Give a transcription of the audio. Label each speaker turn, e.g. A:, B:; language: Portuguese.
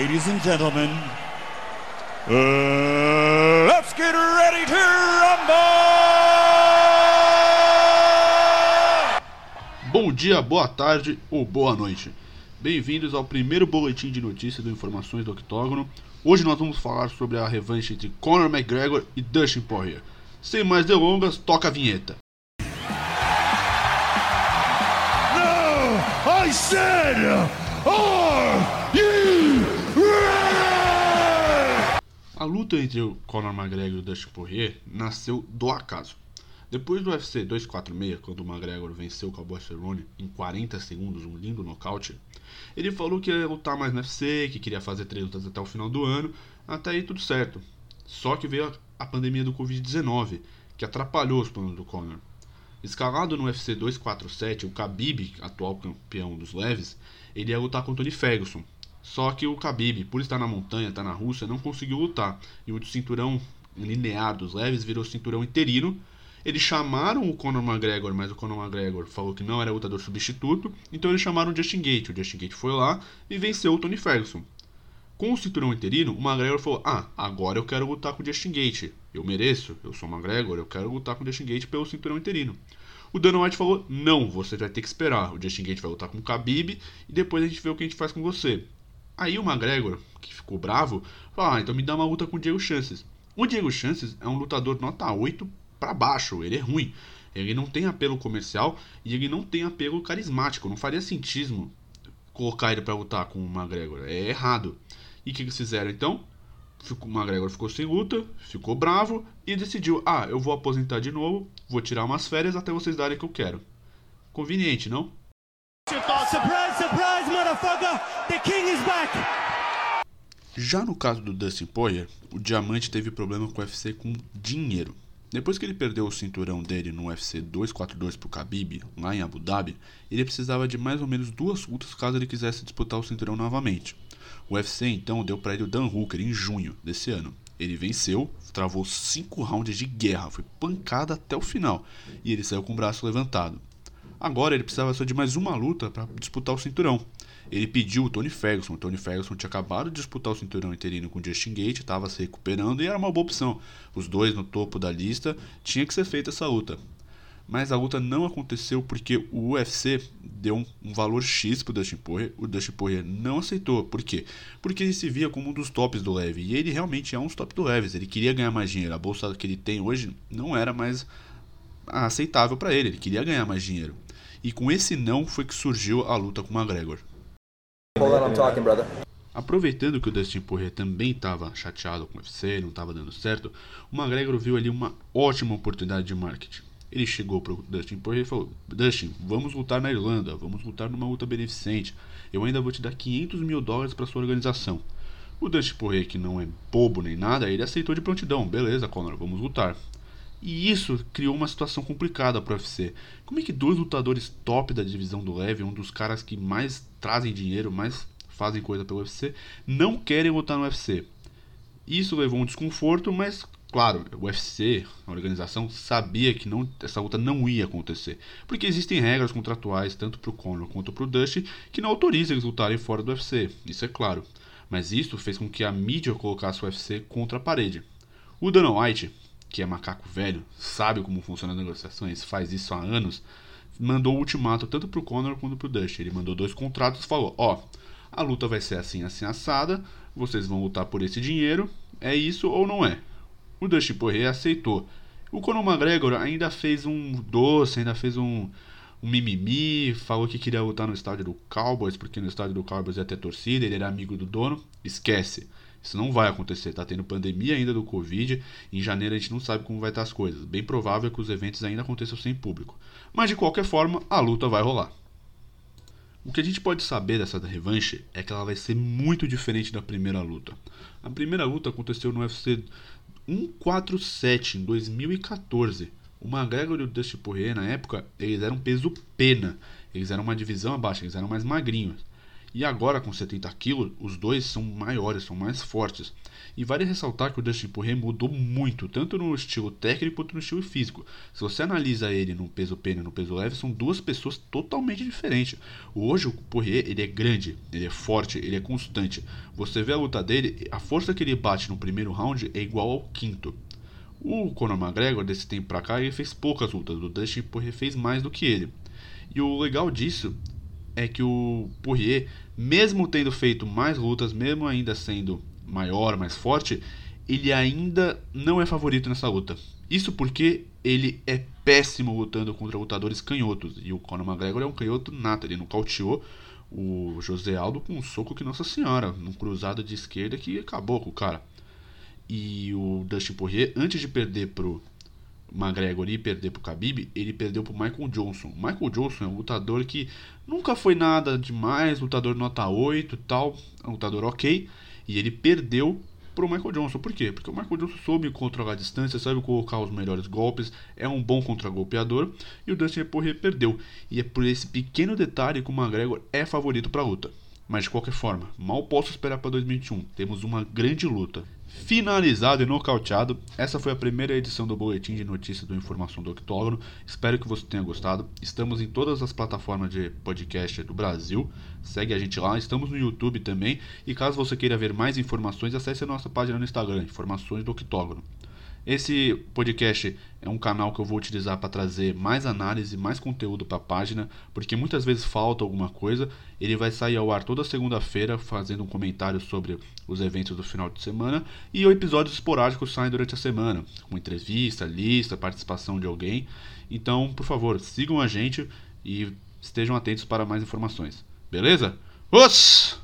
A: Ladies and gentlemen, uh, let's get ready to rumble!
B: Bom dia, boa tarde ou boa noite. Bem-vindos ao primeiro boletim de notícias do Informações do Octógono. Hoje nós vamos falar sobre a revanche entre Conor McGregor e Dustin Poirier. Sem mais delongas, toca a vinheta.
A: No, I said, are you
B: A luta entre o Conor McGregor e o Dustin Poirier nasceu do acaso. Depois do UFC 246, quando o McGregor venceu o Cowboy Cerrone em 40 segundos, um lindo nocaute, ele falou que ia lutar mais no UFC, que queria fazer três lutas até o final do ano, até aí tudo certo. Só que veio a pandemia do Covid-19, que atrapalhou os planos do Conor. Escalado no UFC 247, o Khabib, atual campeão dos leves, ele ia lutar com o Tony Ferguson. Só que o Khabib, por estar na montanha, estar na Rússia, não conseguiu lutar. E o cinturão linear dos leves virou cinturão interino. Eles chamaram o Conor McGregor, mas o Conor McGregor falou que não era lutador substituto. Então eles chamaram o Justin Gate. O Justin Gate foi lá e venceu o Tony Ferguson. Com o cinturão interino, o McGregor falou: Ah, agora eu quero lutar com o Justin Gate. Eu mereço, eu sou o McGregor, eu quero lutar com o Justin Gate pelo cinturão interino. O Dana White falou: Não, você vai ter que esperar. O Justin Gate vai lutar com o Khabib e depois a gente vê o que a gente faz com você. Aí o McGregor, que ficou bravo, falou: Ah, então me dá uma luta com o Diego Chances. O Diego Chances é um lutador nota 8 para baixo, ele é ruim. Ele não tem apelo comercial e ele não tem apelo carismático. Não faria sentido colocar ele para lutar com o McGregor. É errado. E o que eles fizeram então? o McGregor ficou sem luta, ficou bravo e decidiu: ah, eu vou aposentar de novo, vou tirar umas férias até vocês darem o que eu quero. Conveniente, não?
C: Surprise, surprise, motherfucker! The king is back!
B: Já no caso do Dustin Poirier, o Diamante teve problema com o UFC com dinheiro. Depois que ele perdeu o cinturão dele no UFC 242 pro Khabib, lá em Abu Dhabi, ele precisava de mais ou menos duas lutas caso ele quisesse disputar o cinturão novamente. O UFC então deu para ele o Dan Hooker em junho desse ano. Ele venceu, travou cinco rounds de guerra, foi pancada até o final e ele saiu com o braço levantado. Agora ele precisava só de mais uma luta para disputar o cinturão. Ele pediu o Tony Ferguson. O Tony Ferguson tinha acabado de disputar o cinturão interino com o Justin Gate, estava se recuperando e era uma boa opção. Os dois no topo da lista, tinha que ser feita essa luta. Mas a luta não aconteceu porque o UFC deu um, um valor X pro Dustin Poirier. O Dustin Poirier não aceitou. Por quê? Porque ele se via como um dos tops do leve. E ele realmente é um dos tops do leves. Ele queria ganhar mais dinheiro. A bolsa que ele tem hoje não era mais aceitável para ele. Ele queria ganhar mais dinheiro. E com esse não foi que surgiu a luta com o McGregor. Aproveitando que o Dustin Poirier também estava chateado com o UFC, não estava dando certo, o McGregor viu ali uma ótima oportunidade de marketing. Ele chegou para o Dustin Poirier e falou: Dustin, vamos lutar na Irlanda, vamos lutar numa luta beneficente. Eu ainda vou te dar 500 mil dólares para sua organização. O Dustin Poirier, que não é bobo nem nada, ele aceitou de prontidão. Beleza, Conor, vamos lutar. E isso criou uma situação complicada para o UFC. Como é que dois lutadores top da divisão do leve, um dos caras que mais trazem dinheiro, mais fazem coisa pelo UFC, não querem lutar no UFC? Isso levou um desconforto, mas claro, o UFC, a organização, sabia que não, essa luta não ia acontecer. Porque existem regras contratuais, tanto para o Conor quanto para o Dusty, que não autorizam eles lutarem fora do UFC. Isso é claro. Mas isso fez com que a mídia colocasse o UFC contra a parede. O Dana White, que é macaco velho, sabe como funcionam as negociações, faz isso há anos, mandou o ultimato tanto pro Conor quanto pro Dusty. Ele mandou dois contratos e falou: Ó, a luta vai ser assim, assim, assada, vocês vão lutar por esse dinheiro, é isso ou não é? O Dusty Poirier aceitou. O Conor McGregor ainda fez um doce, ainda fez um, um mimimi, falou que queria lutar no estádio do Cowboys, porque no estádio do Cowboys ia ter torcida, ele era amigo do dono. Esquece. Isso não vai acontecer. Tá tendo pandemia ainda do Covid. Em janeiro a gente não sabe como vai estar as coisas. Bem provável que os eventos ainda aconteçam sem público. Mas de qualquer forma, a luta vai rolar. O que a gente pode saber dessa revanche é que ela vai ser muito diferente da primeira luta. A primeira luta aconteceu no UFC 147 em 2014. O McGregor e o Dusty Poirier na época, eles eram peso pena. Eles eram uma divisão abaixo, eles eram mais magrinhos. E agora com 70 quilos, os dois são maiores, são mais fortes. E vale ressaltar que o Dustin Poirier mudou muito, tanto no estilo técnico quanto no estilo físico. Se você analisa ele no peso pena e no peso leve, são duas pessoas totalmente diferentes. Hoje o Poirier ele é grande, ele é forte, ele é constante. Você vê a luta dele, a força que ele bate no primeiro round é igual ao quinto. O Conor McGregor, desse tempo pra cá, ele fez poucas lutas. O Dustin Poirier fez mais do que ele. E o legal disso é que o Poirier, mesmo tendo feito mais lutas, mesmo ainda sendo maior, mais forte, ele ainda não é favorito nessa luta. Isso porque ele é péssimo lutando contra lutadores canhotos. E o Conor McGregor é um canhoto nato. Ele nocauteou o José Aldo com um soco que, nossa senhora, num cruzado de esquerda que acabou com o cara. E o Dustin Poirier, antes de perder pro McGregor e perder pro Khabib, ele perdeu pro Michael Johnson. Michael Johnson é um lutador que nunca foi nada demais, lutador nota 8 e tal, é um lutador ok, e ele perdeu pro Michael Johnson. Por quê? Porque o Michael Johnson soube controlar a distância, sabe colocar os melhores golpes, é um bom contra-golpeador, e o Dustin Poirier perdeu. E é por esse pequeno detalhe que o McGregor é favorito para a luta. Mas de qualquer forma, mal posso esperar para 2021. Temos uma grande luta finalizado e nocauteado. Essa foi a primeira edição do Boletim de Notícias do Informação do Octógono. Espero que você tenha gostado. Estamos em todas as plataformas de podcast do Brasil. Segue a gente lá. Estamos no YouTube também. E caso você queira ver mais informações, acesse a nossa página no Instagram, Informações do Octógono. Esse podcast é um canal que eu vou utilizar para trazer mais análise, mais conteúdo para a página, porque muitas vezes falta alguma coisa. Ele vai sair ao ar toda segunda-feira, fazendo um comentário sobre os eventos do final de semana, e episódios esporádicos saem durante a semana, com entrevista, lista, participação de alguém. Então, por favor, sigam a gente e estejam atentos para mais informações. Beleza? Os!